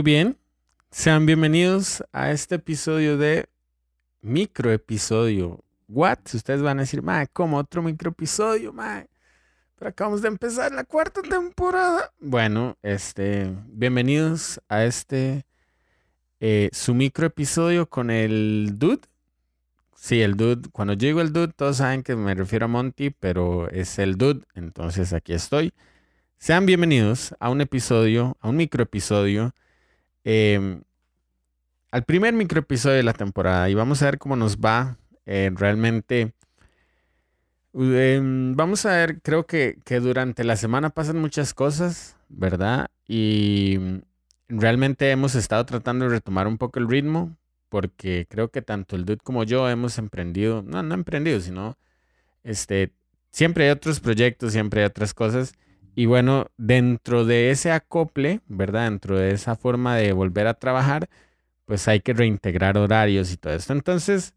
Muy bien, sean bienvenidos a este episodio de micro episodio. What? Ustedes van a decir, ma, como otro micro episodio, ma. Pero acabamos de empezar la cuarta temporada. Bueno, este, bienvenidos a este eh, su micro episodio con el dude. Sí, el dude. Cuando digo el dude, todos saben que me refiero a Monty, pero es el dude. Entonces aquí estoy. Sean bienvenidos a un episodio, a un micro Em, al primer microepisodio de la temporada y vamos a ver cómo nos va eh, realmente. Em, vamos a ver, creo que, que, durante la semana pasan muchas cosas, ¿verdad? Y realmente hemos estado tratando de retomar un poco el ritmo porque creo que tanto el Dude como yo hemos emprendido, no, no emprendido, sino este, siempre hay otros proyectos, siempre hay otras cosas. Y bueno, dentro de ese acople, ¿verdad? Dentro de esa forma de volver a trabajar, pues hay que reintegrar horarios y todo esto. Entonces,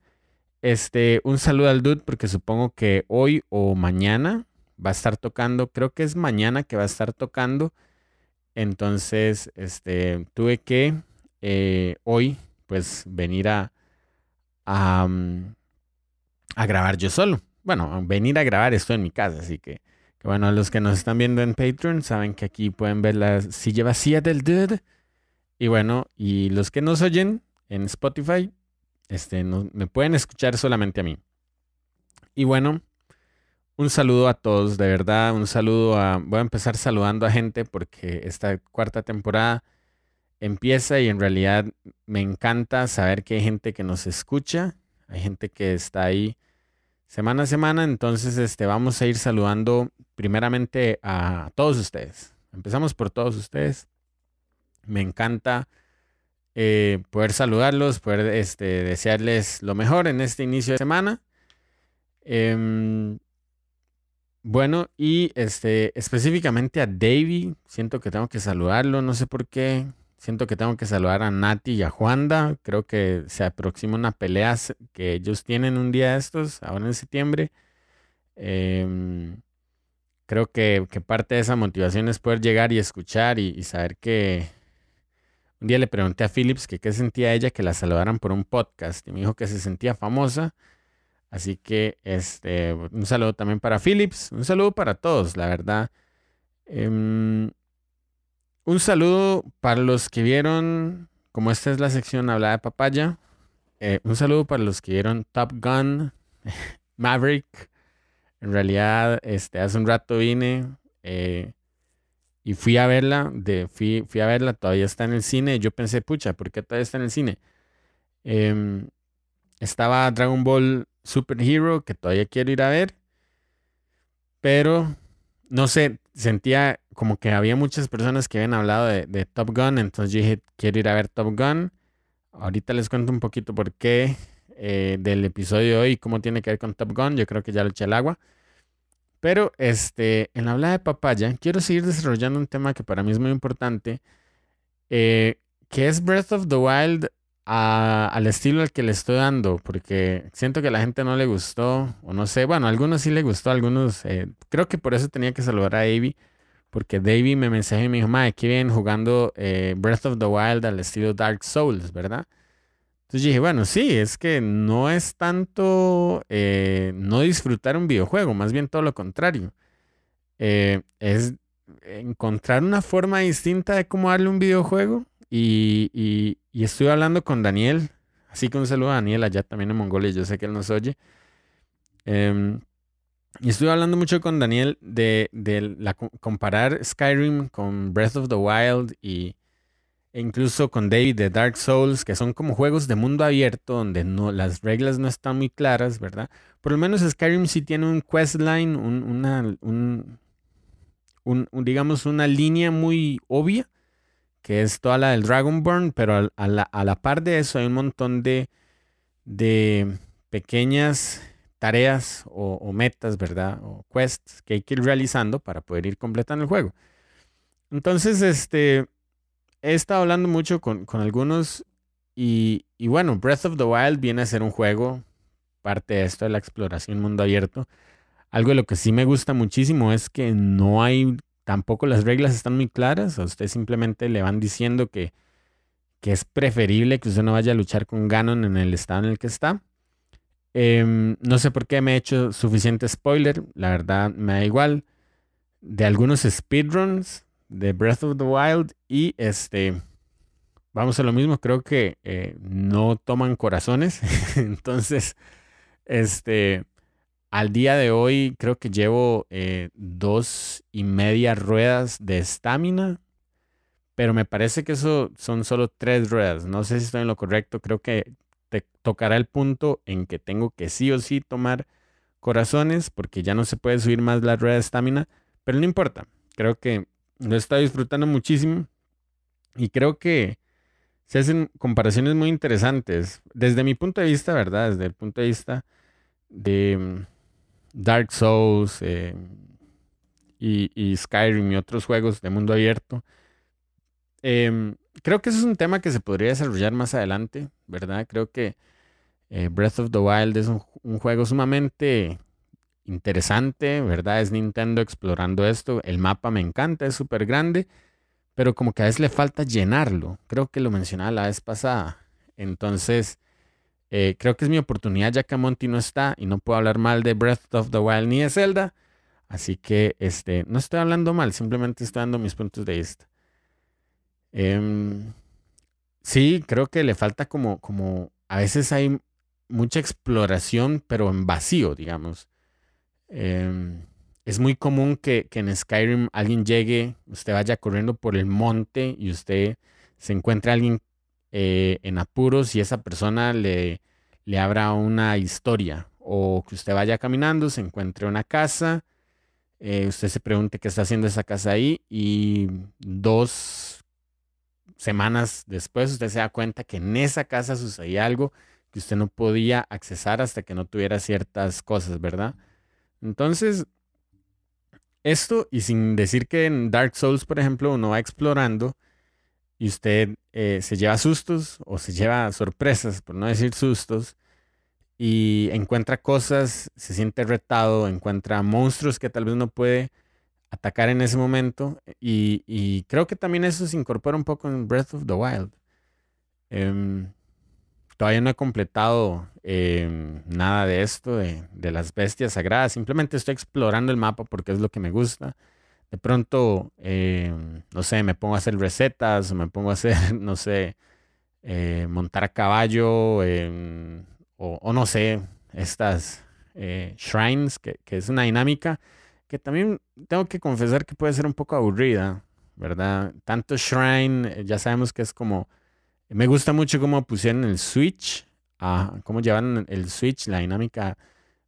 este, un saludo al dude porque supongo que hoy o mañana va a estar tocando, creo que es mañana que va a estar tocando. Entonces, este, tuve que eh, hoy, pues, venir a, a, mm, a grabar yo solo. Bueno, venir a grabar esto en mi casa, así que bueno, los que nos están viendo en Patreon saben que aquí pueden ver la silla vacía del dude. Y bueno, y los que nos oyen en Spotify, este, no, me pueden escuchar solamente a mí. Y bueno, un saludo a todos, de verdad, un saludo a... Voy a empezar saludando a gente porque esta cuarta temporada empieza y en realidad me encanta saber que hay gente que nos escucha, hay gente que está ahí semana a semana, entonces este, vamos a ir saludando primeramente a todos ustedes. Empezamos por todos ustedes. Me encanta eh, poder saludarlos, poder este, desearles lo mejor en este inicio de semana. Em, bueno, y este, específicamente a Davey, siento que tengo que saludarlo, no sé por qué. Siento que tengo que saludar a Nati y a Juanda. Creo que se aproxima una pelea que ellos tienen un día de estos, ahora en septiembre. Em, creo que, parte de esa motivación es poder llegar y escuchar y, saber que... Un día le pregunté a Phillips que qué sentía ella que la saludaran por un podcast y me dijo que se sentía famosa. Así que este, un saludo también para Phillips, un saludo para todos, la verdad. Em, un saludo para los que vieron, como esta es la sección hablada de papaya, eh, un saludo para los que vieron Top Gun, Maverick. En realidad, este, hace un rato vine eh, y fui a verla, de, fui, fui, a verla, todavía está en el cine. Yo pensé, pucha, ¿por qué todavía está en el cine? Em, estaba Dragon Ball Super Hero, que todavía quiero ir a ver, pero no sé, sentía como que había muchas personas que habían hablado de, Top Gun, entonces yo dije, quiero ir a ver Top Gun. Ahorita les cuento un poquito por qué eh, del episodio de hoy, cómo tiene que ver con Top Gun. Yo creo que ya lo eché al agua. Pero este, en la habla de papaya, quiero seguir desarrollando un tema que para mí es muy importante, eh, que es Breath of the Wild al estilo al que le estoy dando, porque siento que a la gente no le gustó, o no sé, bueno, a algunos sí le gustó, a algunos, eh, creo que por eso tenía que saludar a Davey, porque Davey me mensajó y me dijo, madre, qué bien jugando eh, Breath of the Wild al estilo Dark Souls, ¿verdad? Entonces dije, bueno, sí, es que no es tanto eh, no disfrutar un videojuego, más bien todo lo contrario. es encontrar una forma distinta de cómo darle un videojuego y, y, estuve hablando con Daniel, así que un saludo a Daniel allá también en Mongolia, yo sé que él nos oye. Em, y estuve hablando mucho con Daniel de, la, comparar Skyrim con Breath of the Wild y, e incluso con David de Dark Souls, que son como juegos de mundo abierto donde no, las reglas no están muy claras, ¿verdad? Por lo menos Skyrim sí tiene un questline, un, una, un, digamos, una línea muy obvia que es toda la del Dragonborn, pero a, la, par de eso hay un montón de, de pequeñas tareas o, metas, ¿verdad? O quests que hay que ir realizando para poder ir completando el juego. Entonces, este, he estado hablando mucho con, algunos y, y, bueno, Breath of the Wild viene a ser un juego, parte de esto de la exploración mundo abierto. Algo de lo que sí me gusta muchísimo es que no hay tampoco las reglas están muy claras. A usted simplemente le van diciendo que que es preferible que usted no vaya a luchar con Ganon en el estado en el que está. Em, no sé por qué me he hecho suficiente spoiler, la verdad me da igual. De algunos speedruns de Breath of the Wild y este, vamos a lo mismo, creo que eh, no toman corazones. Entonces, este, al día de hoy creo que llevo eh, dos y media ruedas de estamina, pero me parece que eso son solo tres ruedas. No sé si estoy en lo correcto, creo que te tocará el punto en que tengo que sí o sí tomar corazones porque ya no se puede subir más la rueda de estamina, pero no importa. Creo que lo está disfrutando muchísimo y creo que se hacen comparaciones muy interesantes desde mi punto de vista, ¿verdad? Desde el punto de vista de mm, Dark Souls eh, y, Skyrim y otros juegos de mundo abierto. Em, creo que eso es un tema que se podría desarrollar más adelante, ¿verdad? Creo que eh, Breath of the Wild es un, juego sumamente interesante, ¿verdad? Es Nintendo explorando esto. El mapa me encanta, es súper grande, pero como que a veces le falta llenarlo. Creo que lo mencionaba la vez pasada. Entonces, eh, creo que es mi oportunidad ya que Monty no está y no puedo hablar mal de Breath of the Wild ni de Zelda. Así que este, no estoy hablando mal, simplemente estoy dando mis puntos de vista. Em, sí, creo que le falta como, como, a veces hay mucha exploración, pero en vacío, digamos. Em, es muy común que, en Skyrim alguien llegue, usted vaya corriendo por el monte y usted se encuentre a alguien eh, en apuros y esa persona le, le abra una historia o que usted vaya caminando, se encuentre una casa, eh, usted se pregunte qué está haciendo esa casa ahí y dos semanas después usted se da cuenta que en esa casa sucedía algo que usted no podía accesar hasta que no tuviera ciertas cosas, ¿verdad? Entonces, esto, y sin decir que en Dark Souls, por ejemplo, uno va explorando y usted eh, se lleva sustos o se lleva sorpresas, por no decir sustos, y encuentra cosas, se siente retado, encuentra monstruos que tal vez no puede atacar en ese momento. Y, creo que también eso se incorpora un poco en Breath of the Wild. Em, todavía no he completado em, nada de esto, de, las bestias sagradas. Simplemente estoy explorando el mapa porque es lo que me gusta de pronto, eh, no sé, me pongo a hacer recetas, o me pongo a hacer, no sé, eh, montar a caballo, o, no sé, estas eh, shrines, que, es una dinámica que también tengo que confesar que puede ser un poco aburrida, ¿verdad? Tanto shrine, ya sabemos que es como, me gusta mucho cómo pusieron el switch, a, cómo llevan el switch, la dinámica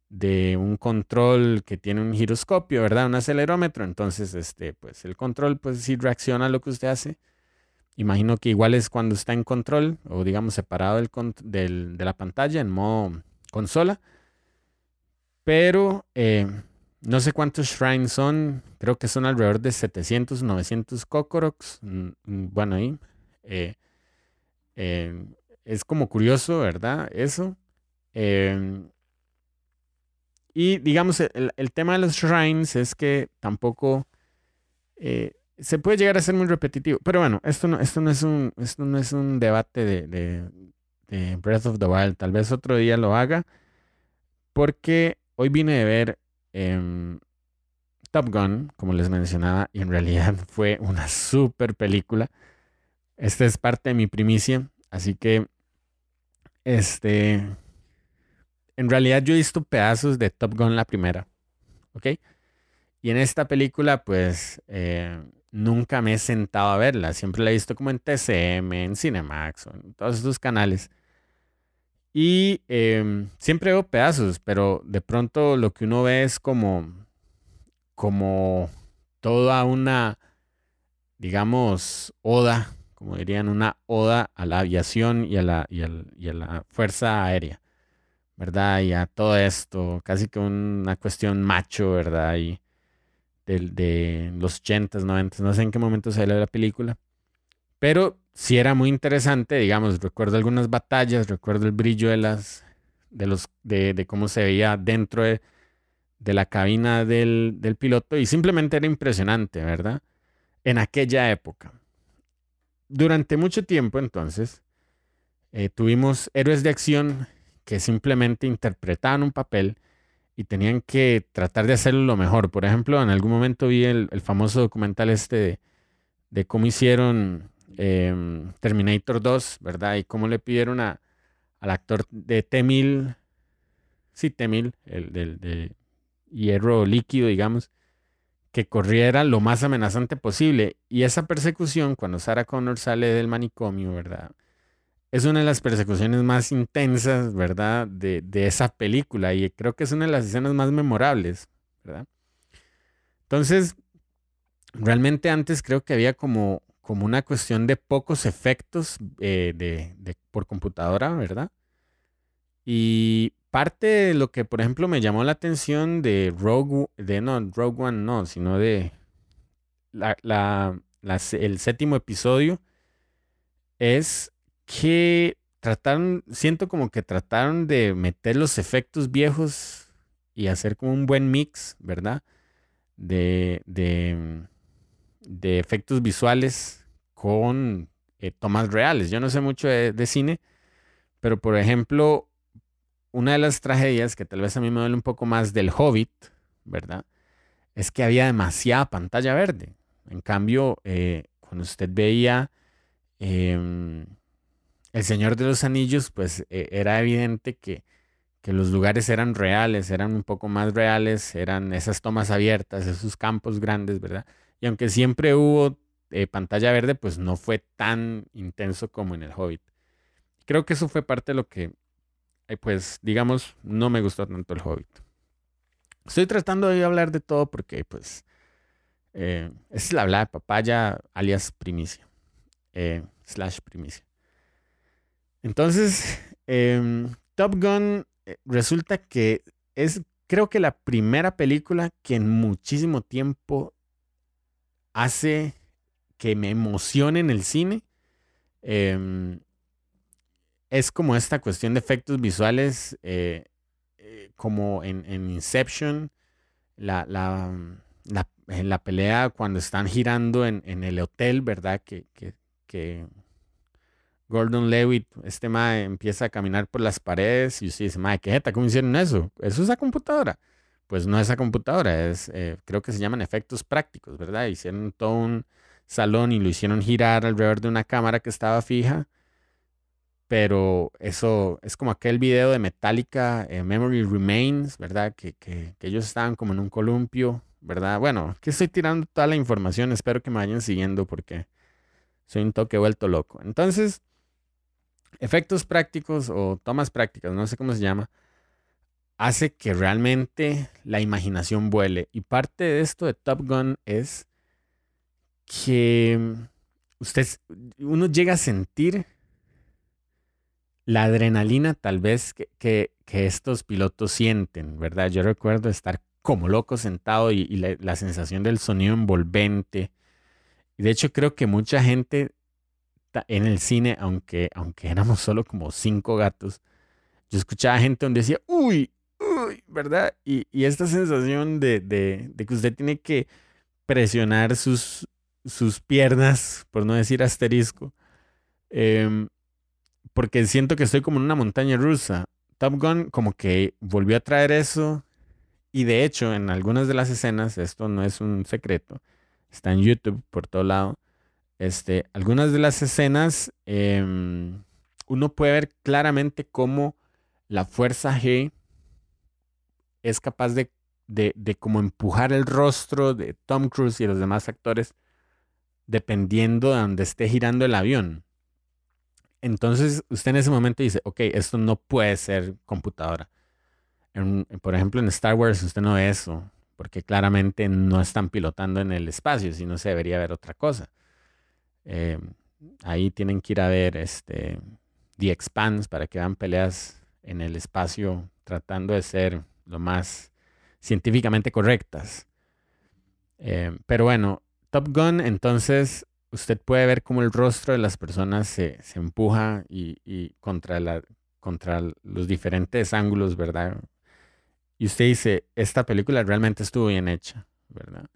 de un control que tiene un giroscopio, ¿verdad? Un acelerómetro. Entonces, este, pues el control, pues sí reacciona a lo que usted hace. Imagino que igual es cuando está en control o digamos separado del, de la pantalla en modo consola. Pero eh, no sé cuántos shrines son. Creo que son alrededor de 700, 900 Kokoroks. Mm, mm, bueno, ahí. Eh, eh, es como curioso, ¿verdad? Eso. Y digamos, el, tema de los shrines es que tampoco eh, se puede llegar a ser muy repetitivo. Pero bueno, esto no, esto no, es, un, esto no es un debate de, Breath of the Wild. Tal vez otro día lo haga. Porque hoy vine de ver em, Top Gun, como les mencionaba, y en realidad fue una super película. Esta es parte de mi primicia. Así que, este, en realidad yo he visto pedazos de Top Gun la primera, ¿ok? Y en esta película, pues, eh, nunca me he sentado a verla. Siempre la he visto como en TCM, en Cinemax, en todos estos canales. Y em, siempre veo pedazos, pero de pronto lo que uno ve es como, como toda una, digamos, oda, como dirían, una oda a la aviación y a la, y a la fuerza aérea. ¿verdad? Y a todo esto, casi que una cuestión macho, ¿verdad? Y de, de los 80s, 90 no sé en qué momento salió la película, pero sí era muy interesante, digamos, recuerdo algunas batallas, recuerdo el brillo de las, de los, de, de cómo se veía dentro de, de la cabina del, del piloto y simplemente era impresionante, ¿verdad? En aquella época. Durante mucho tiempo entonces eh, tuvimos héroes de acción que simplemente interpretaban un papel y tenían que tratar de hacerlo lo mejor. Por ejemplo, en algún momento vi el, famoso documental este de, cómo hicieron em, Terminator 2, ¿verdad? Y cómo le pidieron a, al actor de T-1000, sí, T-1000, el del de hierro líquido, digamos, que corriera lo más amenazante posible. Y esa persecución, cuando Sarah Connor sale del manicomio, ¿verdad? es una de las persecuciones más intensas, ¿verdad? De, esa película y creo que es una de las escenas más memorables, ¿verdad? Entonces, realmente antes creo que había como, como una cuestión de pocos efectos eh, de, por computadora, ¿verdad? Y parte de lo que, por ejemplo, me llamó la atención de Rogue, de no, Rogue One, no, sino de el séptimo episodio, es que trataron, siento como que trataron de meter los efectos viejos y hacer como un buen mix, ¿verdad? De, de, de efectos visuales con eh, tomas reales. Yo no sé mucho de, cine, pero por ejemplo, una de las tragedias que tal vez a mí me duele un poco más del Hobbit, ¿verdad? Es que había demasiada pantalla verde. En cambio, eh, cuando usted veía... Em, el Señor de los Anillos, pues e, era evidente que, los lugares eran reales, eran un poco más reales, eran esas tomas abiertas, esos campos grandes, ¿verdad? Y aunque siempre hubo eh, pantalla verde, pues no fue tan intenso como en el Hobbit. Creo que eso fue parte de lo que, pues, digamos, no me gustó tanto el Hobbit. Estoy tratando de hablar de todo porque, pues, eh, es la habla de papaya alias primicia, slash primicia. Entonces, em, Top Gun eh, resulta que es, creo que la primera película que en muchísimo tiempo hace que me emocione en el cine. Em, es como esta cuestión de efectos visuales, eh, eh, como en, Inception, la, la, pelea cuando están girando en, el hotel, ¿verdad? que, que Gordon Lewitt, este mae empieza a caminar por las paredes y usted dice, mae, ¿qué jeta? ¿Cómo hicieron eso? ¿Eso es a computadora? Pues no es a computadora, es, eh, creo que se llaman efectos prácticos, ¿verdad? Hicieron todo un salón y lo hicieron girar alrededor de una cámara que estaba fija, pero eso es como aquel video de Metallica, eh, Memory Remains, ¿verdad? Que, que, ellos estaban como en un columpio, ¿verdad? Bueno, que estoy tirando toda la información, espero que me vayan siguiendo porque soy un toque vuelto loco. Entonces, efectos prácticos o tomas prácticas, no sé cómo se llama, hace que realmente la imaginación vuele. Y parte de esto de Top Gun es que usted, uno llega a sentir la adrenalina tal vez que, estos pilotos sienten, ¿verdad? Yo recuerdo estar como loco sentado y, la, sensación del sonido envolvente. Y de hecho creo que mucha gente en el cine, aunque, aunque éramos solo como cinco gatos, yo escuchaba gente donde decía, uy, uy, ¿verdad? Y, esta sensación de, que usted tiene que presionar sus, sus piernas, por no decir asterisco, em, porque siento que estoy como en una montaña rusa. Top Gun como que volvió a traer eso y de hecho en algunas de las escenas, esto no es un secreto, está en YouTube por todo lado, este, algunas de las escenas, em, uno puede ver claramente cómo la fuerza G es capaz de, de, como empujar el rostro de Tom Cruise y los demás actores dependiendo de donde esté girando el avión. Entonces usted en ese momento dice, ok, esto no puede ser computadora. por ejemplo, en Star Wars usted no ve eso, porque claramente no están pilotando en el espacio, sino se debería ver otra cosa. Eh, ahí tienen que ir a ver este, The Expanse para que vean peleas en el espacio tratando de ser lo más científicamente correctas. Eh, pero bueno, Top Gun, entonces usted puede ver cómo el rostro de las personas se, empuja y, contra, la, contra los diferentes ángulos, ¿verdad? Y usted dice, esta película realmente estuvo bien hecha, ¿verdad?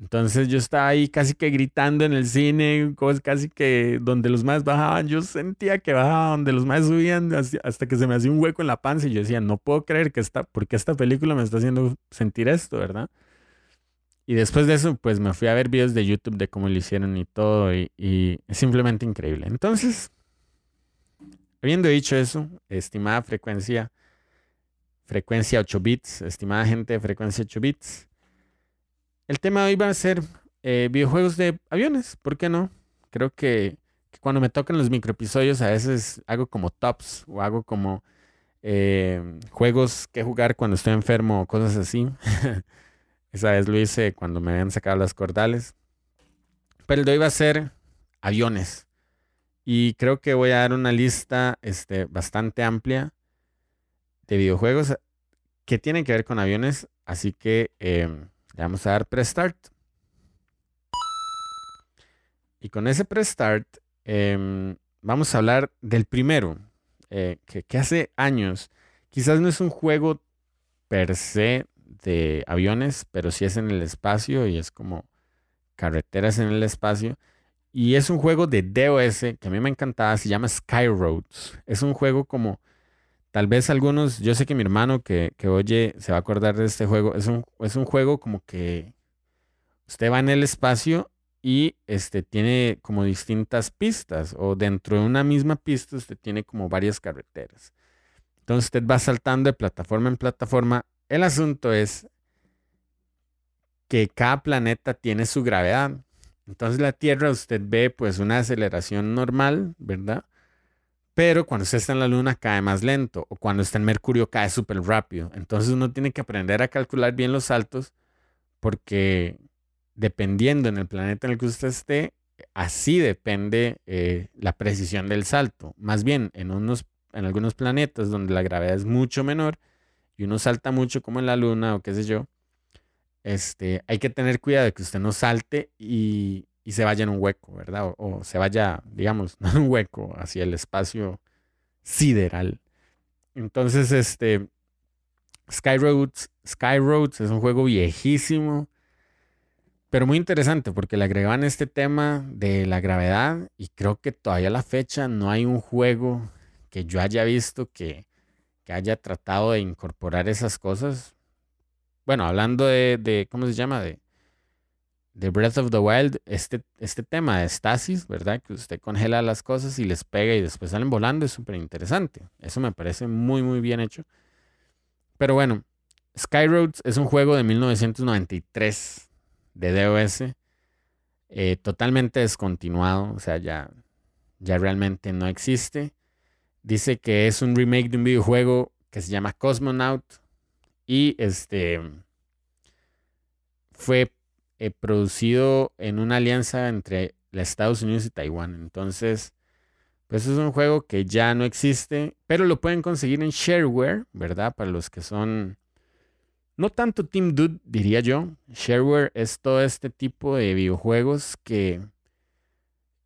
Entonces yo estaba ahí casi que gritando en el cine, casi que donde los más bajaban, yo sentía que bajaba donde los más subían hasta que se me hacía un hueco en la panza y yo decía, no puedo creer que esta, porque esta película me está haciendo sentir esto, ¿verdad? Y después de eso, pues me fui a ver videos de YouTube de cómo lo hicieron y todo, y, es simplemente increíble. Entonces, habiendo dicho eso, estimada frecuencia, frecuencia 8 bits, estimada gente de frecuencia 8 bits, el tema de hoy va a ser eh, videojuegos de aviones, ¿por qué no? Creo que, cuando me tocan los microepisodios a veces hago como tops o hago como eh, juegos que jugar cuando estoy enfermo o cosas así. Esa vez lo hice cuando me habían sacado las cordales. Pero el de hoy va a ser aviones. Y creo que voy a dar una lista este, bastante amplia de videojuegos que tienen que ver con aviones. Así que em, le vamos a dar Prestart. Y con ese Prestart eh, vamos a hablar del primero, eh, que, que, hace años, quizás no es un juego per se de aviones, pero sí es en el espacio y es como carreteras en el espacio. Y es un juego de DOS que a mí me encantaba, se llama Skyroads. Es un juego como Tal vez algunos, yo sé que mi hermano que, oye se va a acordar de este juego. Es un, es un juego como que usted va en el espacio y este, tiene como distintas pistas o dentro de una misma pista usted tiene como varias carreteras. Entonces usted va saltando de plataforma en plataforma. El asunto es que cada planeta tiene su gravedad. Entonces la Tierra usted ve pues una aceleración normal, ¿verdad? Pero cuando usted está en la luna cae más lento o cuando está en Mercurio cae súper rápido. Entonces uno tiene que aprender a calcular bien los saltos porque dependiendo en el planeta en el que usted esté, así depende eh, la precisión del salto. Más bien en, unos, en algunos planetas donde la gravedad es mucho menor y uno salta mucho como en la luna o qué sé yo, este, hay que tener cuidado de que usted no salte y, y se vaya en un hueco, ¿verdad? O, se vaya, digamos, no en un hueco, hacia el espacio sideral. Entonces, este, Skyroads, Skyroads es un juego viejísimo, pero muy interesante porque le agregaban este tema de la gravedad y creo que todavía a la fecha no hay un juego que yo haya visto que, que haya tratado de incorporar esas cosas. Bueno, hablando de, de ¿cómo se llama? De, de Breath of the Wild, este, este tema de estasis, ¿verdad? Que usted congela las cosas y les pega y después salen volando, es súper interesante. Eso me parece muy, muy bien hecho. Pero bueno, Skyroads es un juego de 1993 de DOS, eh, totalmente descontinuado, o sea, ya, ya realmente no existe. Dice que es un remake de un videojuego que se llama Cosmonaut y este fue eh, producido en una alianza entre los Estados Unidos y Taiwán. Entonces, pues es un juego que ya no existe, pero lo pueden conseguir en shareware, ¿verdad? Para los que son no tanto Team Dude, diría yo. Shareware es todo este tipo de videojuegos que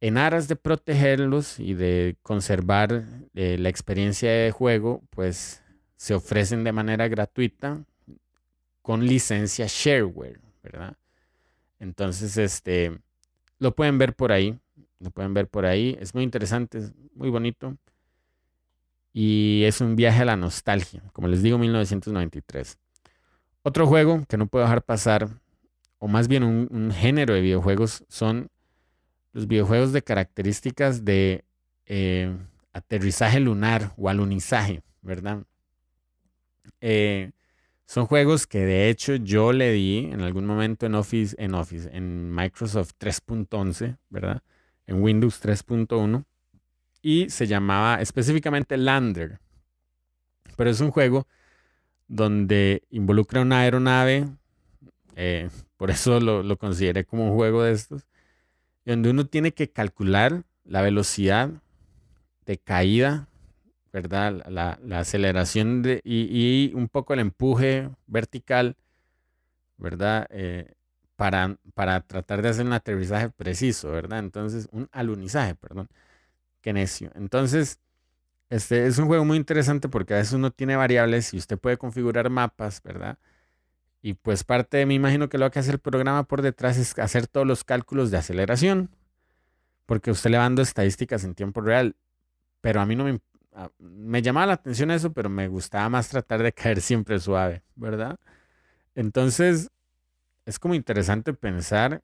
en aras de protegerlos y de conservar eh, la experiencia de juego, pues se ofrecen de manera gratuita con licencia shareware, ¿verdad? Entonces, este, lo pueden ver por ahí, lo pueden ver por ahí. Es muy interesante, es muy bonito. Y es un viaje a la nostalgia, como les digo, 1993. Otro juego que no puedo dejar pasar, o más bien un, género de videojuegos, son los videojuegos de características de eh, aterrizaje lunar o alunizaje, ¿verdad? Eh, son juegos que de hecho yo le di en algún momento en Office, en Office, en Microsoft 3.11, ¿verdad? En Windows 3.1. Y se llamaba específicamente Lander. Pero es un juego donde involucra una aeronave. Eh, por eso lo, lo consideré como un juego de estos. Donde uno tiene que calcular la velocidad de caída ¿verdad? La, aceleración de, y, un poco el empuje vertical, ¿verdad? Eh, para, para tratar de hacer un aterrizaje preciso, ¿verdad? Entonces, un alunizaje, perdón. Qué necio. Entonces, este es un juego muy interesante porque a veces uno tiene variables y usted puede configurar mapas, ¿verdad? Y pues parte de mí imagino que lo que hace el programa por detrás es hacer todos los cálculos de aceleración. Porque usted le va dando estadísticas en tiempo real. Pero a mí no me, me llamaba la atención eso, pero me gustaba más tratar de caer siempre suave, ¿verdad? Entonces, es como interesante pensar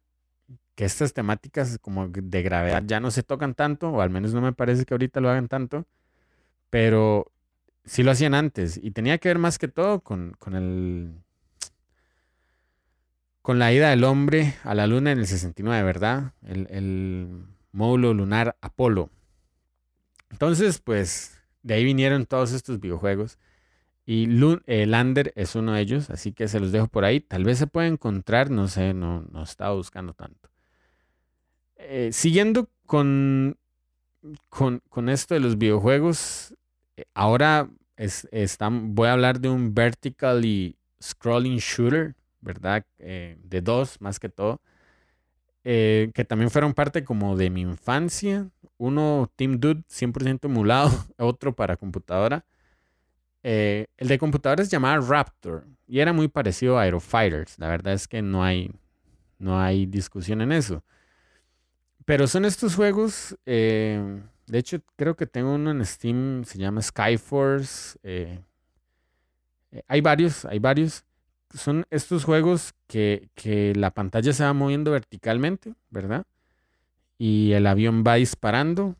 que estas temáticas como de gravedad ya no se tocan tanto, o al menos no me parece que ahorita lo hagan tanto, pero sí lo hacían antes y tenía que ver más que todo con, con el con la ida del hombre a la luna en el 69, ¿verdad? El, módulo lunar Apolo. Entonces, pues de ahí vinieron todos estos videojuegos. Y eh, Lander es uno de ellos, así que se los dejo por ahí. Tal vez se pueda encontrar, no sé, no, no estaba buscando tanto. Eh, siguiendo con, con, esto de los videojuegos, eh, ahora es, voy a hablar de un vertically scrolling shooter, ¿verdad? de dos, más que todo. que también fueron parte como de mi infancia. Uno, Team Dude, 100% emulado, otro para computadora. Eh, el de computadores se llamaba Raptor y era muy parecido a Aerofighters. La verdad es que no hay, no hay discusión en eso. Pero son estos juegos. Eh, de hecho, creo que tengo uno en Steam, se llama Skyforce. Eh, hay varios, hay varios. Son estos juegos que, que la pantalla se va moviendo verticalmente, ¿verdad? Y el avión va disparando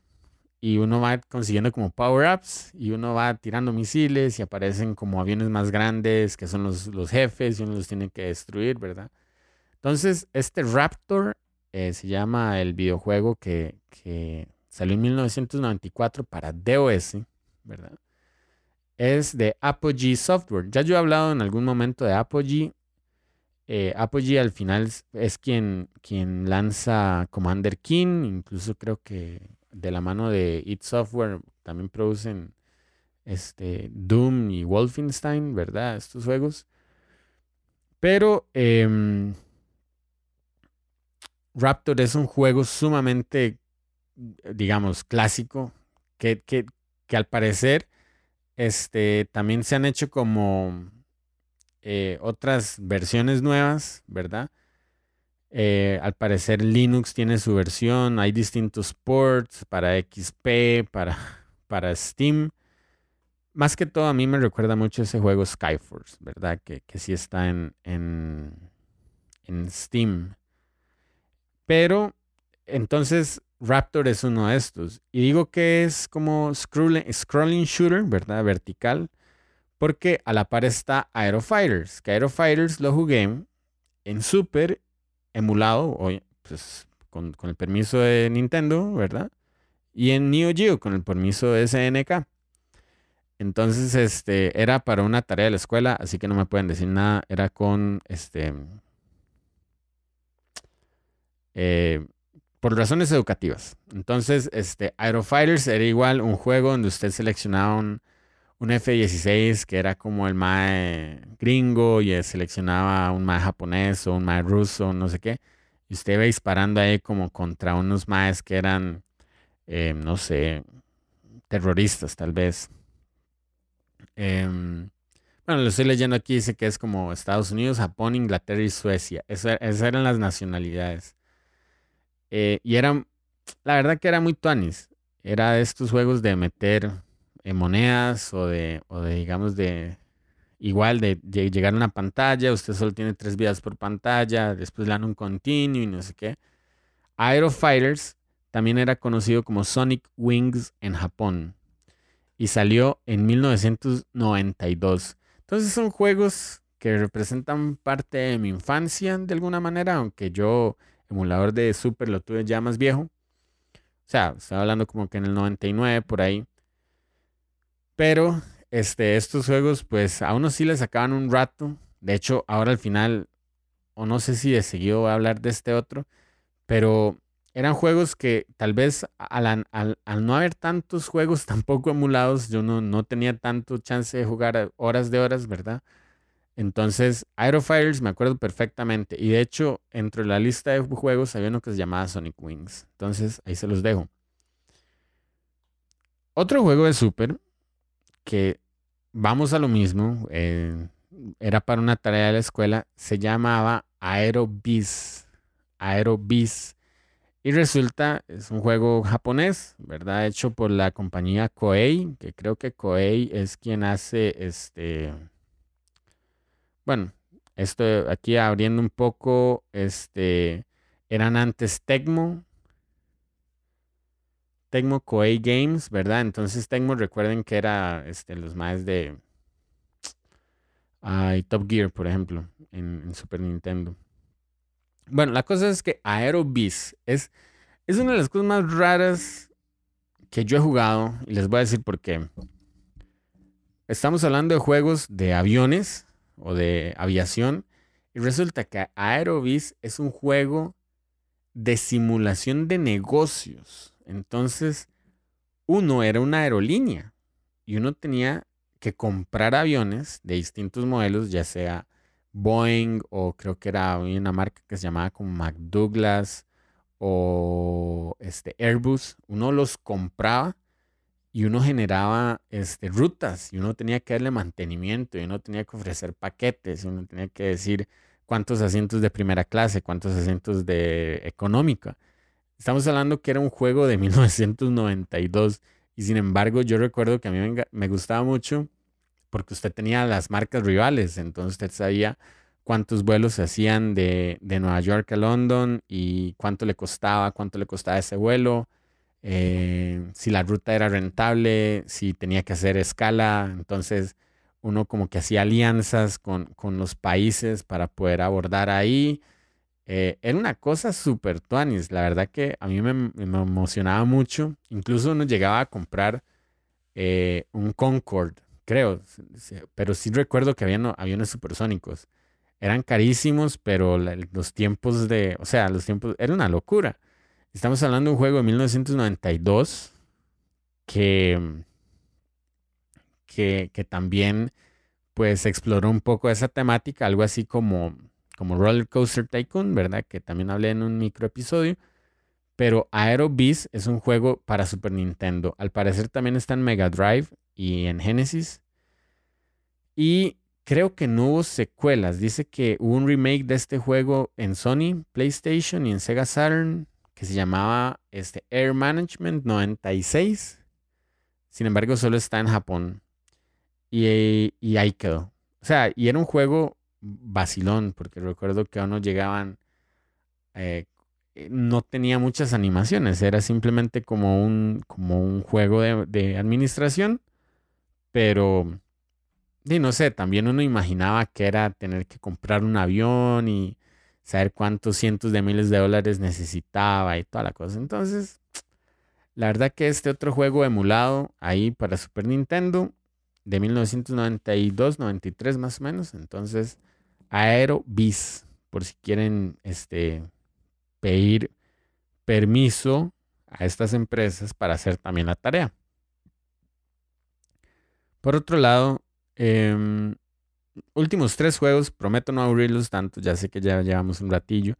y uno va consiguiendo como power-ups y uno va tirando misiles y aparecen como aviones más grandes que son los, los jefes y uno los tiene que destruir, ¿verdad? Entonces, este Raptor eh, se llama el videojuego que, que, salió en 1994 para DOS, ¿verdad? Es de Apogee Software. Ya yo he hablado en algún momento de Apogee. Eh, Apogee al final es quien, quien lanza Commander King, incluso creo que de la mano de It Software también producen este, Doom y Wolfenstein, ¿verdad? Estos juegos. Pero em, Raptor es un juego sumamente, digamos, clásico, que, que, al parecer este, también se han hecho como eh, otras versiones nuevas, ¿verdad? Eh, al parecer Linux tiene su versión, hay distintos ports para XP, para, para Steam. Más que todo a mí me recuerda mucho ese juego Skyforce, ¿verdad? Que, que sí está en, en, en Steam. Pero entonces Raptor es uno de estos. Y digo que es como scrolling, shooter, ¿verdad? Vertical. Porque a la par está Aerofighters. Que Aerofighters lo jugué en Super emulado, pues, con, el permiso de Nintendo, ¿verdad? Y en Neo Geo con el permiso de SNK. Entonces, este, era para una tarea de la escuela, así que no me pueden decir nada. Era con, este, eh, por razones educativas. Entonces, este, Aerofighters era igual un juego donde usted seleccionaba un, un F-16 que era como el MAE gringo y seleccionaba un MAE japonés o un MAE ruso, no sé qué. Y usted iba disparando ahí como contra unos MAEs que eran, eh, no sé, terroristas tal vez. Em, bueno, lo estoy leyendo aquí, dice que es como Estados Unidos, Japón, Inglaterra y Suecia. esas eran las nacionalidades. Eh, y eran, la verdad que era muy tuanis. Era de estos juegos de meter monedas o de, o de, digamos, de igual de, llegar a una pantalla, usted solo tiene tres vidas por pantalla, después le dan un continuo y no sé qué. Aero Fighters también era conocido como Sonic Wings en Japón y salió en 1992. Entonces son juegos que representan parte de mi infancia de alguna manera, aunque yo emulador de Super lo tuve ya más viejo. O sea, estaba hablando como que en el 99 por ahí. Pero este, estos juegos, pues a uno sí le sacaban un rato. De hecho, ahora al final, o no sé si de seguido voy a hablar de este otro, pero eran juegos que tal vez al, no haber tantos juegos tampoco emulados, yo no, no tenía tanto chance de jugar horas de horas, ¿verdad? Entonces, Aerofires me acuerdo perfectamente. Y de hecho, entre la lista de juegos había uno que se llamaba Sonic Wings. Entonces, ahí se los dejo. Otro juego de Super que vamos a lo mismo. Eh, era para una tarea de la escuela, se llamaba Aerobiz. Aerobiz. Y resulta, es un juego japonés, ¿verdad? Hecho por la compañía Koei, que creo que Koei es quien hace este. Bueno, esto aquí abriendo un poco, este. Eran antes Tecmo. Tecmo Koei Games, ¿verdad? Entonces Tecmo, recuerden que era este, los más de. Ay, Top Gear, por ejemplo, en Super Nintendo. Bueno, la cosa es que Aerobiz es, es una de las cosas más raras que yo he jugado y les voy a decir por qué. Estamos hablando de juegos de aviones o de aviación y resulta que Aerobiz es un juego de simulación de negocios. Entonces, uno era una aerolínea y uno tenía que comprar aviones de distintos modelos, ya sea Boeing o creo que era una marca que se llamaba como McDouglas o este Airbus, uno los compraba y uno generaba este, rutas y uno tenía que darle mantenimiento y uno tenía que ofrecer paquetes y uno tenía que decir cuántos asientos de primera clase, cuántos asientos de económica. Estamos hablando que era un juego de 1992 y sin embargo yo recuerdo que a mí me, gustaba mucho porque usted tenía las marcas rivales, entonces usted sabía cuántos vuelos se hacían de, Nueva York a London y cuánto le costaba, cuánto le costaba ese vuelo, eh, si la ruta era rentable, si tenía que hacer escala, entonces uno como que hacía alianzas con, los países para poder abordar ahí. Eh, era una cosa súper tuanis, la verdad que a mí me, emocionaba mucho, incluso uno llegaba a comprar eh, un Concorde creo, pero sí recuerdo que había aviones supersónicos. Eran carísimos, pero los tiempos de, o sea, los tiempos, era una locura. Estamos hablando de un juego de 1992 que, que, que también pues exploró un poco esa temática, algo así como, como Roller Coaster Tycoon, ¿verdad? Que también hablé en un micro episodio. Pero Aero Beast es un juego para Super Nintendo. Al parecer también está en Mega Drive y en Genesis. Y creo que no hubo secuelas. Dice que hubo un remake de este juego en Sony, PlayStation y en Sega Saturn que se llamaba este, Air Management 96. Sin embargo, solo está en Japón. Y, y ahí quedó. O sea, y era un juego vacilón, porque recuerdo que aún no llegaban, eh, no tenía muchas animaciones, era simplemente como un, como un juego de, de administración pero, y no sé, también uno imaginaba que era tener que comprar un avión y saber cuántos cientos de miles de dólares necesitaba y toda la cosa. Entonces, la verdad que este otro juego emulado ahí para Super Nintendo de 1992-93 más o menos. Entonces, Aero Bis, por si quieren este, pedir permiso a estas empresas para hacer también la tarea. Por otro lado, em, últimos tres juegos, prometo no aburrirlos tanto, ya sé que ya llevamos un ratillo.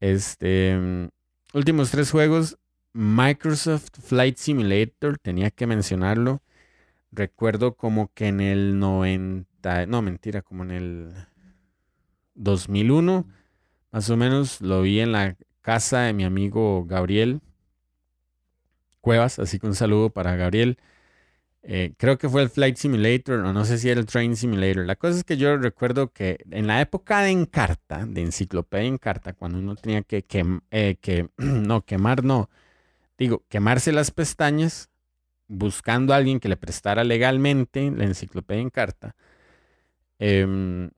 Este, em, últimos tres juegos, Microsoft Flight Simulator, tenía que mencionarlo. Recuerdo como que en el 90, no mentira, como en el 2001, más o menos, lo vi en la casa de mi amigo Gabriel Cuevas, así que un saludo para Gabriel. Eh, creo que fue el Flight Simulator, o no sé si era el Train Simulator. La cosa es que yo recuerdo que en la época de Encarta, de enciclopedia Encarta, cuando uno tenía que, eh, que no, quemar, no, digo, quemarse las pestañas buscando a alguien que le prestara legalmente la enciclopedia Encarta, em,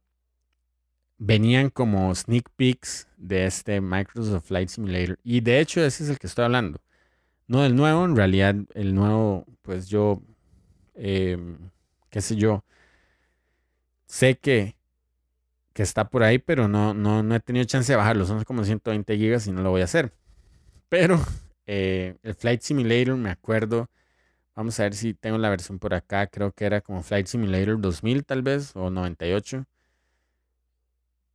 venían como sneak peeks de este Microsoft Flight Simulator. Y de hecho ese es el que estoy hablando. No del nuevo, en realidad el nuevo, pues yo Em, qué sé yo, sé que, que está por ahí, pero no, no, no he tenido chance de bajarlo. Son como 120 gigas y no lo voy a hacer. Pero eh, el Flight Simulator, me acuerdo. Vamos a ver si tengo la versión por acá. Creo que era como Flight Simulator 2000 tal vez, o 98.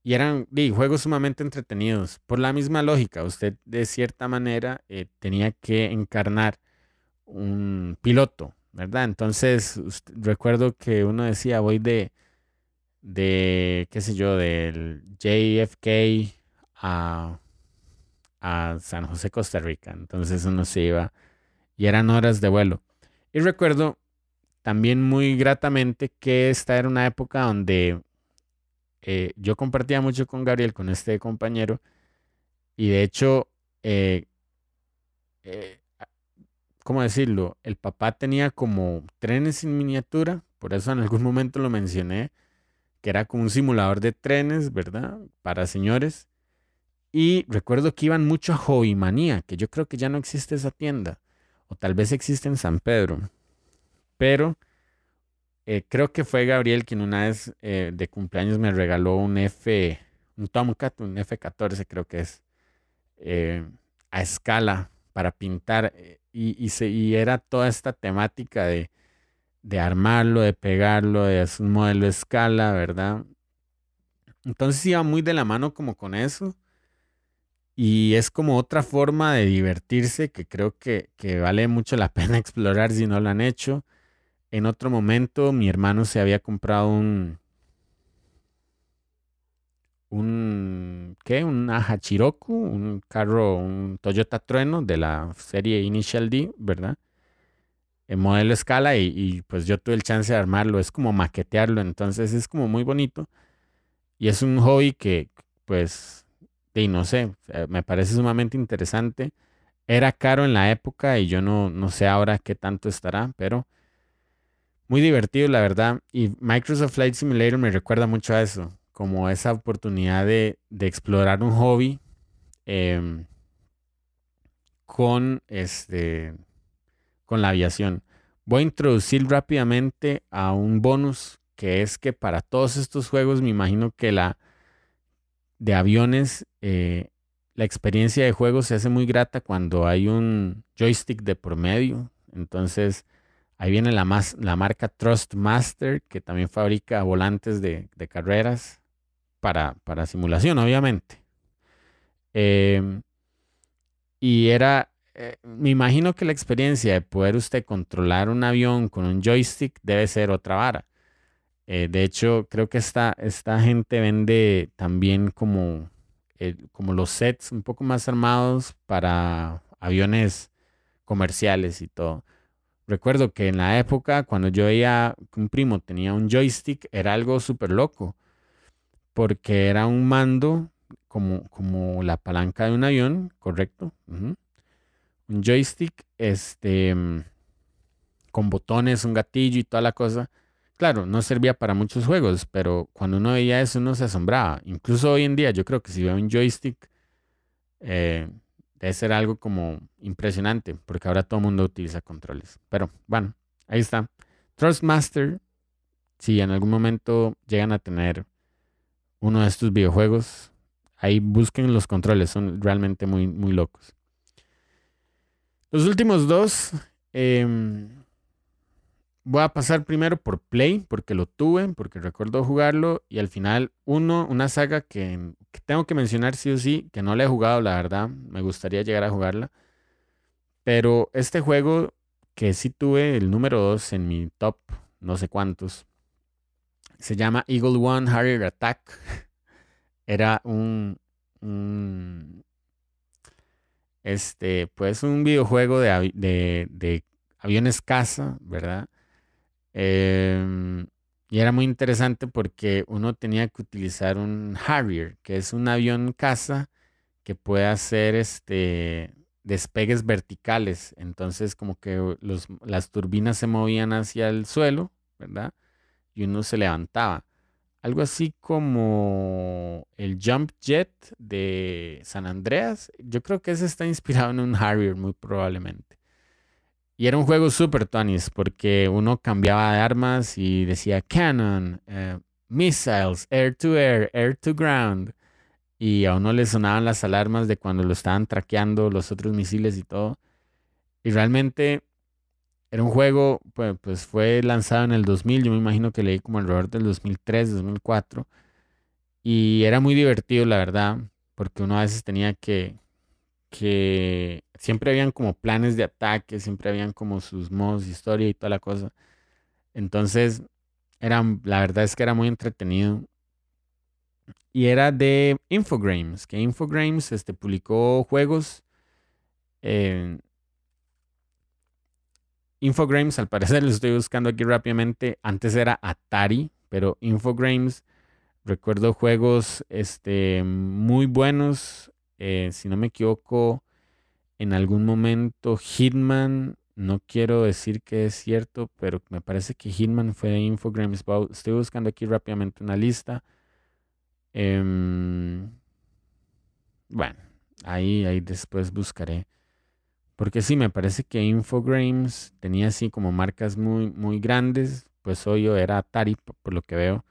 Y eran juegos sumamente entretenidos. Por la misma lógica, usted de cierta manera eh, tenía que encarnar un piloto, ¿verdad? Entonces, recuerdo que uno decía, voy de, de, qué sé yo, del JFK a, a San José, Costa Rica. Entonces uno se iba y eran horas de vuelo. Y recuerdo también muy gratamente que esta era una época donde eh, yo compartía mucho con Gabriel, con este compañero, y de hecho, eh, eh, ¿cómo decirlo? El papá tenía como trenes en miniatura, por eso en algún momento lo mencioné, que era como un simulador de trenes, ¿verdad? Para señores. Y recuerdo que iban mucho a Hobby Manía, que yo creo que ya no existe esa tienda, o tal vez existe en San Pedro. Pero eh, creo que fue Gabriel quien una vez eh, de cumpleaños me regaló un F, un Tomcat, un F14 creo que es, eh, a escala para pintar. Y, y, era toda esta temática de, de armarlo, de pegarlo, de hacer un modelo de escala, ¿verdad? Entonces iba muy de la mano como con eso. Y es como otra forma de divertirse que creo que, que vale mucho la pena explorar si no lo han hecho. En otro momento, mi hermano se había comprado un. Un. ¿Qué? Un Hachiroku, un carro, un Toyota Trueno de la serie Initial D, ¿verdad? En modelo escala y, pues yo tuve el chance de armarlo. Es como maquetearlo, entonces es como muy bonito. Y es un hobby que, pues, y no sé, me parece sumamente interesante. Era caro en la época y yo no, no sé ahora qué tanto estará, pero muy divertido, la verdad. Y Microsoft Flight Simulator me recuerda mucho a eso, como esa oportunidad de, explorar un hobby em, con, este, con la aviación. Voy a introducir rápidamente a un bonus que es que para todos estos juegos me imagino que la de aviones, eh, la experiencia de juego se hace muy grata cuando hay un joystick de promedio. Entonces, Ahí viene la, la marca Trustmaster, que también fabrica volantes de, carreras para, para, simulación, obviamente. Em, y era, eh, me imagino que la experiencia de poder usted controlar un avión con un joystick debe ser otra vara. Eh, de hecho, creo que esta, esta gente vende también como, eh, como los sets un poco más armados para aviones comerciales y todo. Recuerdo que en la época, cuando yo veía que un primo tenía un joystick, era algo súper loco, porque era un mando como, como la palanca de un avión, correcto. Un joystick este, con botones, un gatillo y toda la cosa. Claro, no servía para muchos juegos, pero cuando uno veía eso uno se asombraba. Incluso hoy en día, yo creo que si veo un joystick, eh, debe ser algo como impresionante, porque ahora todo el mundo utiliza controles. Pero bueno, ahí está. Trustmaster, si en algún momento llegan a tener uno de estos videojuegos, ahí busquen los controles, son realmente muy, muy locos. Los últimos dos, em, voy a pasar primero por Play, porque lo tuve, porque recuerdo jugarlo, y al final uno, una saga que, tengo que mencionar sí o sí, que no la he jugado, la verdad, me gustaría llegar a jugarla, pero este juego que sí tuve el número 2 en mi top, no sé cuántos, se llama Eagle One Harrier Attack, era un, este, pues un videojuego de, de, de aviones caza, ¿verdad? Em, y era muy interesante porque uno tenía que utilizar un Harrier, que es un avión caza que puede hacer este, despegues verticales. Entonces como que los, las turbinas se movían hacia el suelo, ¿verdad? Y uno se levantaba. Algo así como el Jump Jet de San Andreas. Yo creo que ese está inspirado en un Harrier, muy probablemente. Y era un juego súper tonis porque uno cambiaba de armas y decía cannon, eh, missiles, air to air, air to ground. Y a uno le sonaban las alarmas de cuando lo estaban traqueando los otros misiles y todo. Y realmente era un juego, pues, pues fue lanzado en el 2000, yo me imagino que leí como alrededor del 2003, 2004. Y era muy divertido, la verdad, porque uno a veces tenía que, que siempre habían como planes de ataque, siempre habían como sus modos historia y toda la cosa. Entonces, Era, la verdad es que era muy entretenido. Y era de Infogrames, que Infogrames este, publicó juegos. Infogrames, al parecer, lo estoy buscando aquí rápidamente. Antes era Atari, pero Infogrames, recuerdo juegos este, muy buenos. Eh, si no me equivoco, en algún momento Hitman, no quiero decir que es cierto, pero me parece que Hitman fue de Infogrames. Estoy buscando aquí rápidamente una lista. Em, bueno, ahí, ahí después buscaré. Porque sí, me parece que Infogrames tenía así como marcas muy, muy grandes. Pues hoy yo era Atari, por lo que veo.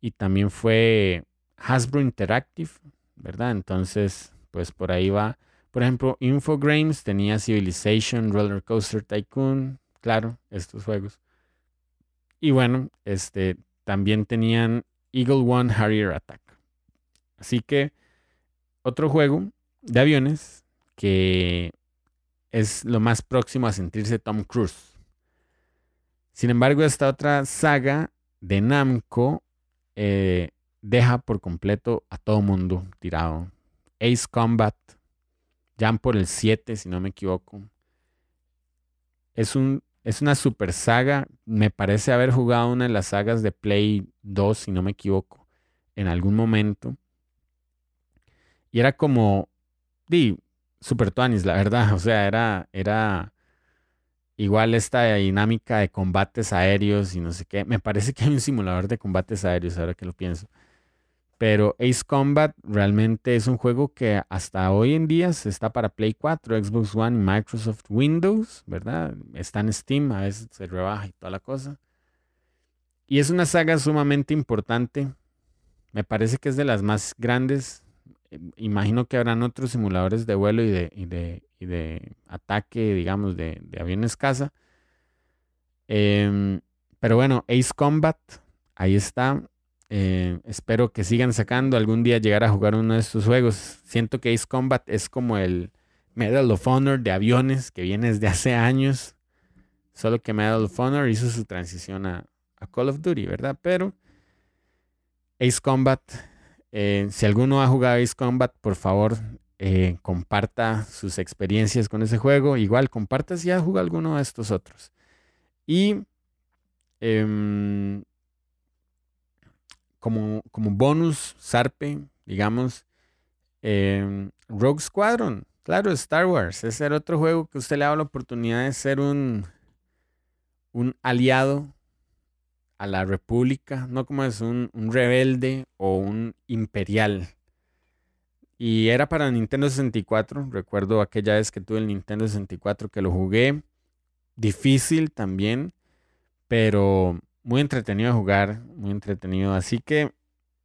Y también fue Hasbro Interactive, ¿verdad? Entonces, pues por ahí va. Por ejemplo, Infogrames tenía Civilization, Roller Coaster Tycoon, claro, estos juegos. Y bueno, este, también tenían Eagle One Harrier Attack. Así que otro juego de aviones que es lo más próximo a sentirse Tom Cruise. Sin embargo, esta otra saga de Namco eh, deja por completo a todo mundo tirado. Ace Combat, ya por el 7, si no me equivoco. Es, un, es una super saga. Me parece haber jugado una de las sagas de Play 2, si no me equivoco, en algún momento. Y era como, di, super tuanis, la verdad. O sea, era, era igual esta dinámica de combates aéreos y no sé qué. Me parece que hay un simulador de combates aéreos, ahora que lo pienso. Pero Ace Combat realmente es un juego que hasta hoy en día está para Play 4, Xbox One y Microsoft Windows, ¿verdad? Está en Steam, a veces se rebaja y toda la cosa. Y es una saga sumamente importante. Me parece que es de las más grandes imagino que habrán otros simuladores de vuelo y de, de, ataque, digamos, de, aviones caza. Em, pero bueno, Ace Combat, ahí está. Eh, espero que sigan sacando algún día llegar a jugar uno de estos juegos. Siento que Ace Combat es como el Medal of Honor de aviones que viene desde hace años. Solo que Medal of Honor hizo su transición a, a Call of Duty, ¿verdad? Pero Ace Combat eh, si alguno ha jugado Ace Combat, por favor, eh, comparta sus experiencias con ese juego. Igual, comparta si ha jugado alguno de estos otros. Y em, como, como bonus, Sarpe, digamos, em, Rogue Squadron. Claro, Star Wars. Ese era otro juego que usted le da la oportunidad de ser un, un aliado a la república, no como es un, rebelde o un imperial. Y era para Nintendo 64, recuerdo aquella vez que tuve el Nintendo 64 que lo jugué, difícil también, pero muy entretenido de jugar, muy entretenido. Así que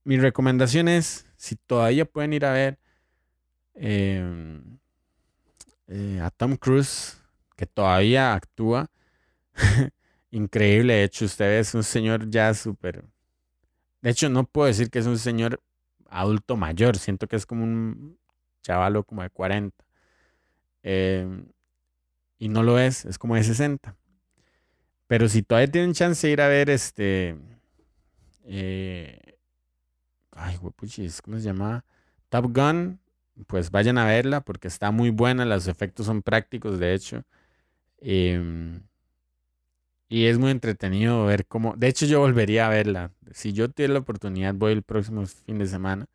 mi recomendación es, si todavía pueden ir a ver em, eh, a Tom Cruise, que todavía actúa, increíble. De hecho, usted es un señor ya súper... De hecho, no puedo decir que es un señor adulto mayor. Siento que es como un chavalo como de 40. Em, y no lo es, es como de 60. Pero si todavía tienen chance de ir a ver este... Eh, ay, huepuchis, ¿cómo se llama? Top Gun. Pues vayan a verla porque está muy buena. Los efectos son prácticos, de hecho. Eh, y es muy entretenido ver cómo. De hecho, yo volvería a verla. Si yo tuviera la oportunidad, voy el próximo fin de semana.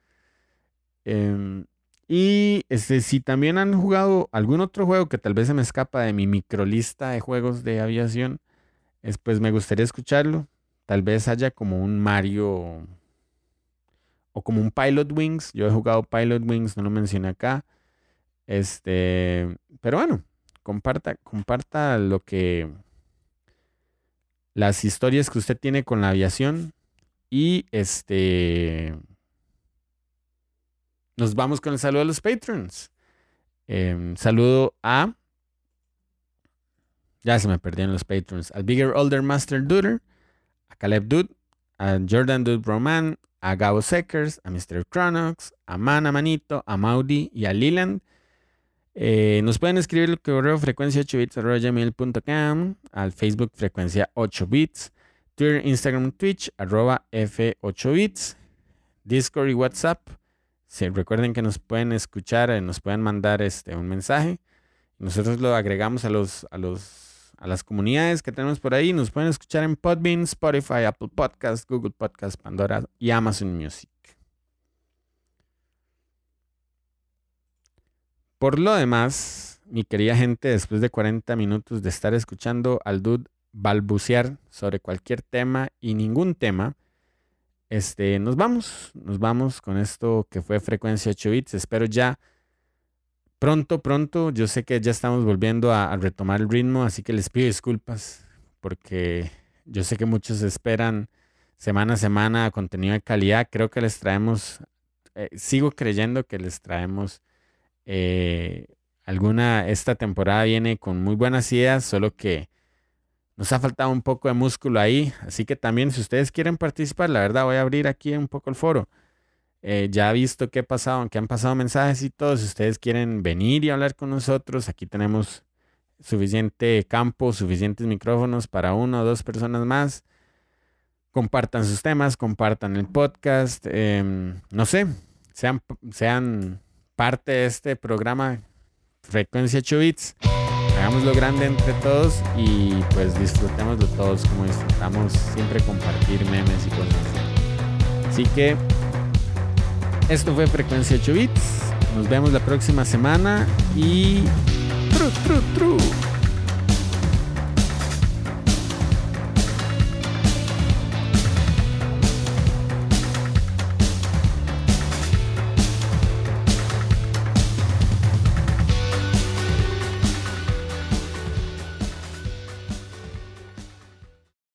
Em, y este, si también han jugado algún otro juego que tal vez se me escapa de mi microlista de juegos de aviación, pues me gustaría escucharlo. Tal vez haya como un Mario o como un Pilot Wings. Yo he jugado Pilot Wings, no lo mencioné acá. Este, pero bueno, comparta, comparta lo que las historias que usted tiene con la aviación y este nos vamos con el saludo de los patrons. Em, saludo a ya se me perdieron los patrons. Al Bigger Older Master Duder, a Caleb Dude, a Jordan Dude Roman, a Gabo Seckers, a Mr. Cronox, a Mana Manito, a Maudi y a Leland. Eh, nos pueden escribir el correo frecuencia 8 bits al Facebook frecuencia 8 bits, Twitter, Instagram, Twitch, arroba F8bits, Discord y WhatsApp. recuerden que nos pueden escuchar, eh, nos pueden mandar este, un mensaje. Nosotros lo agregamos a los, a los a las comunidades que tenemos por ahí. Nos pueden escuchar en Podbean, Spotify, Apple Podcast, Google Podcast, Pandora y Amazon Music. Por lo demás, mi querida gente, después de 40 minutos de estar escuchando al dude balbucear sobre cualquier tema y ningún tema, este, nos vamos, nos vamos con esto que fue Frecuencia 8 bits. Espero ya pronto, pronto, yo sé que ya estamos volviendo a, retomar el ritmo, así que les pido disculpas porque yo sé que muchos esperan semana a semana contenido de calidad. Creo que les traemos, eh, sigo creyendo que les traemos eh, alguna, esta temporada viene con muy buenas ideas, solo que nos ha faltado un poco de músculo ahí. Así que también si ustedes quieren participar, la verdad voy a abrir aquí un poco el foro. Eh, ya he visto qué ha pasado, que han pasado mensajes y todo. Si ustedes quieren venir y hablar con nosotros, aquí tenemos suficiente campo, suficientes micrófonos para una o dos personas más. Compartan sus temas, compartan el podcast. Em, no sé, sean, sean parte de este programa Frecuencia 8 bits. Hagámoslo grande entre todos y pues disfrutémoslo todos como disfrutamos siempre compartir memes y cosas así. Así que esto fue Frecuencia 8 bits. Nos vemos la próxima semana y... Tru, tru, tru.